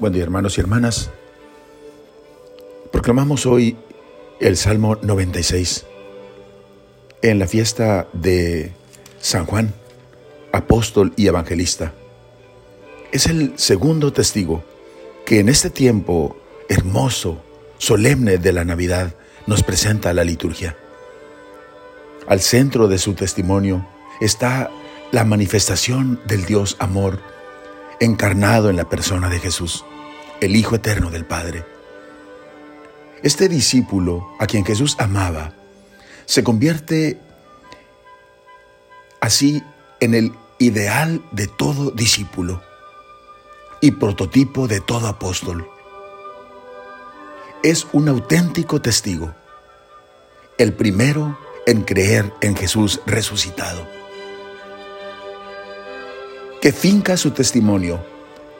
Buen día hermanos y hermanas. Proclamamos hoy el Salmo 96 en la fiesta de San Juan, apóstol y evangelista. Es el segundo testigo que en este tiempo hermoso, solemne de la Navidad nos presenta la liturgia. Al centro de su testimonio está la manifestación del Dios amor encarnado en la persona de Jesús, el Hijo eterno del Padre. Este discípulo a quien Jesús amaba se convierte así en el ideal de todo discípulo y prototipo de todo apóstol. Es un auténtico testigo, el primero en creer en Jesús resucitado que finca su testimonio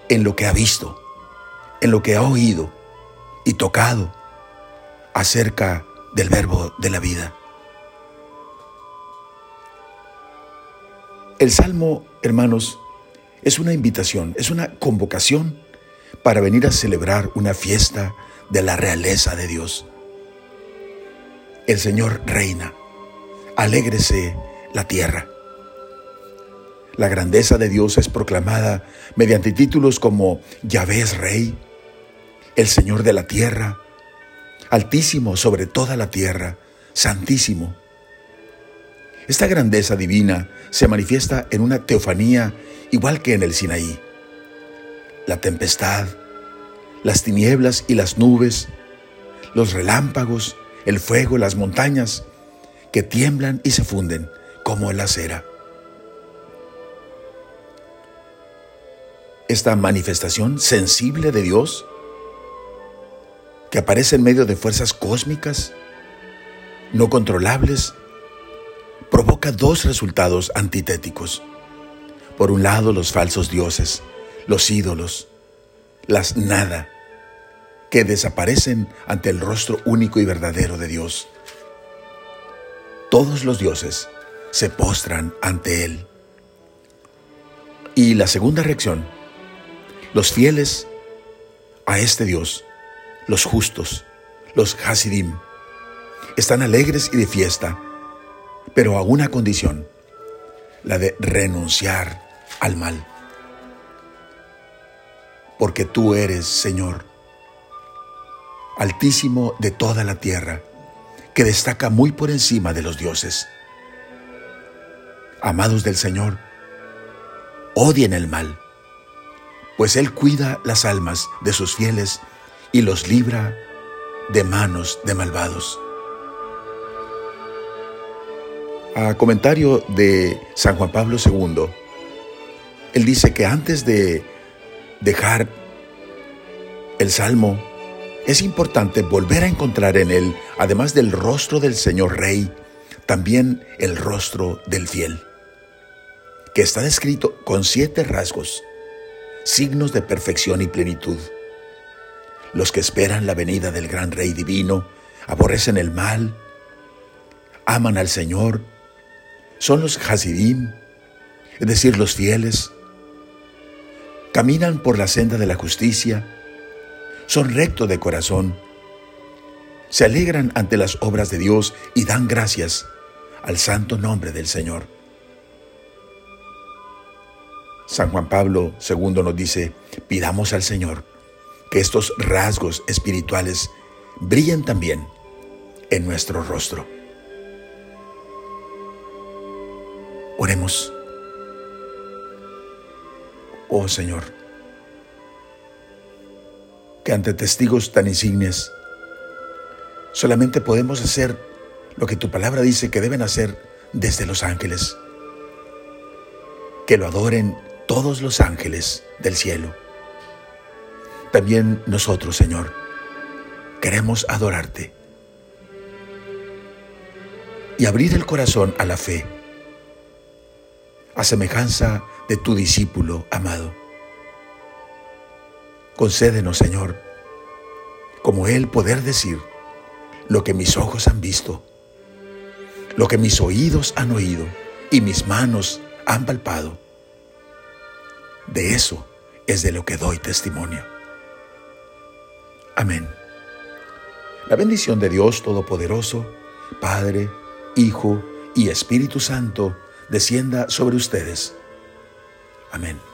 en lo que ha visto, en lo que ha oído y tocado acerca del verbo de la vida. El Salmo, hermanos, es una invitación, es una convocación para venir a celebrar una fiesta de la realeza de Dios. El Señor reina, alégrese la tierra. La grandeza de Dios es proclamada mediante títulos como Yahvé es Rey, el Señor de la tierra, Altísimo sobre toda la tierra, Santísimo. Esta grandeza divina se manifiesta en una teofanía igual que en el Sinaí. La tempestad, las tinieblas y las nubes, los relámpagos, el fuego, las montañas, que tiemblan y se funden como la cera. Esta manifestación sensible de Dios que aparece en medio de fuerzas cósmicas no controlables, provoca dos resultados antitéticos. Por un lado, los falsos dioses, los ídolos, las nada, que desaparecen ante el rostro único y verdadero de Dios. Todos los dioses se postran ante Él. Y la segunda reacción los fieles a este Dios, los justos, los Hasidim, están alegres y de fiesta, pero a una condición, la de renunciar al mal. Porque tú eres, Señor, altísimo de toda la tierra, que destaca muy por encima de los dioses. Amados del Señor, odien el mal pues Él cuida las almas de sus fieles y los libra de manos de malvados. A comentario de San Juan Pablo II, él dice que antes de dejar el Salmo, es importante volver a encontrar en él, además del rostro del Señor Rey, también el rostro del fiel, que está descrito con siete rasgos signos de perfección y plenitud. Los que esperan la venida del gran Rey divino aborrecen el mal, aman al Señor, son los Hasidim, es decir, los fieles, caminan por la senda de la justicia, son rectos de corazón, se alegran ante las obras de Dios y dan gracias al santo nombre del Señor. San Juan Pablo II nos dice, pidamos al Señor que estos rasgos espirituales brillen también en nuestro rostro. Oremos. Oh Señor, que ante testigos tan insignes solamente podemos hacer lo que tu palabra dice que deben hacer desde los ángeles, que lo adoren todos los ángeles del cielo. También nosotros, Señor, queremos adorarte y abrir el corazón a la fe, a semejanza de tu discípulo amado. Concédenos, Señor, como Él poder decir lo que mis ojos han visto, lo que mis oídos han oído y mis manos han palpado de eso es de lo que doy testimonio. Amén. La bendición de Dios Todopoderoso, Padre, Hijo y Espíritu Santo, descienda sobre ustedes. Amén.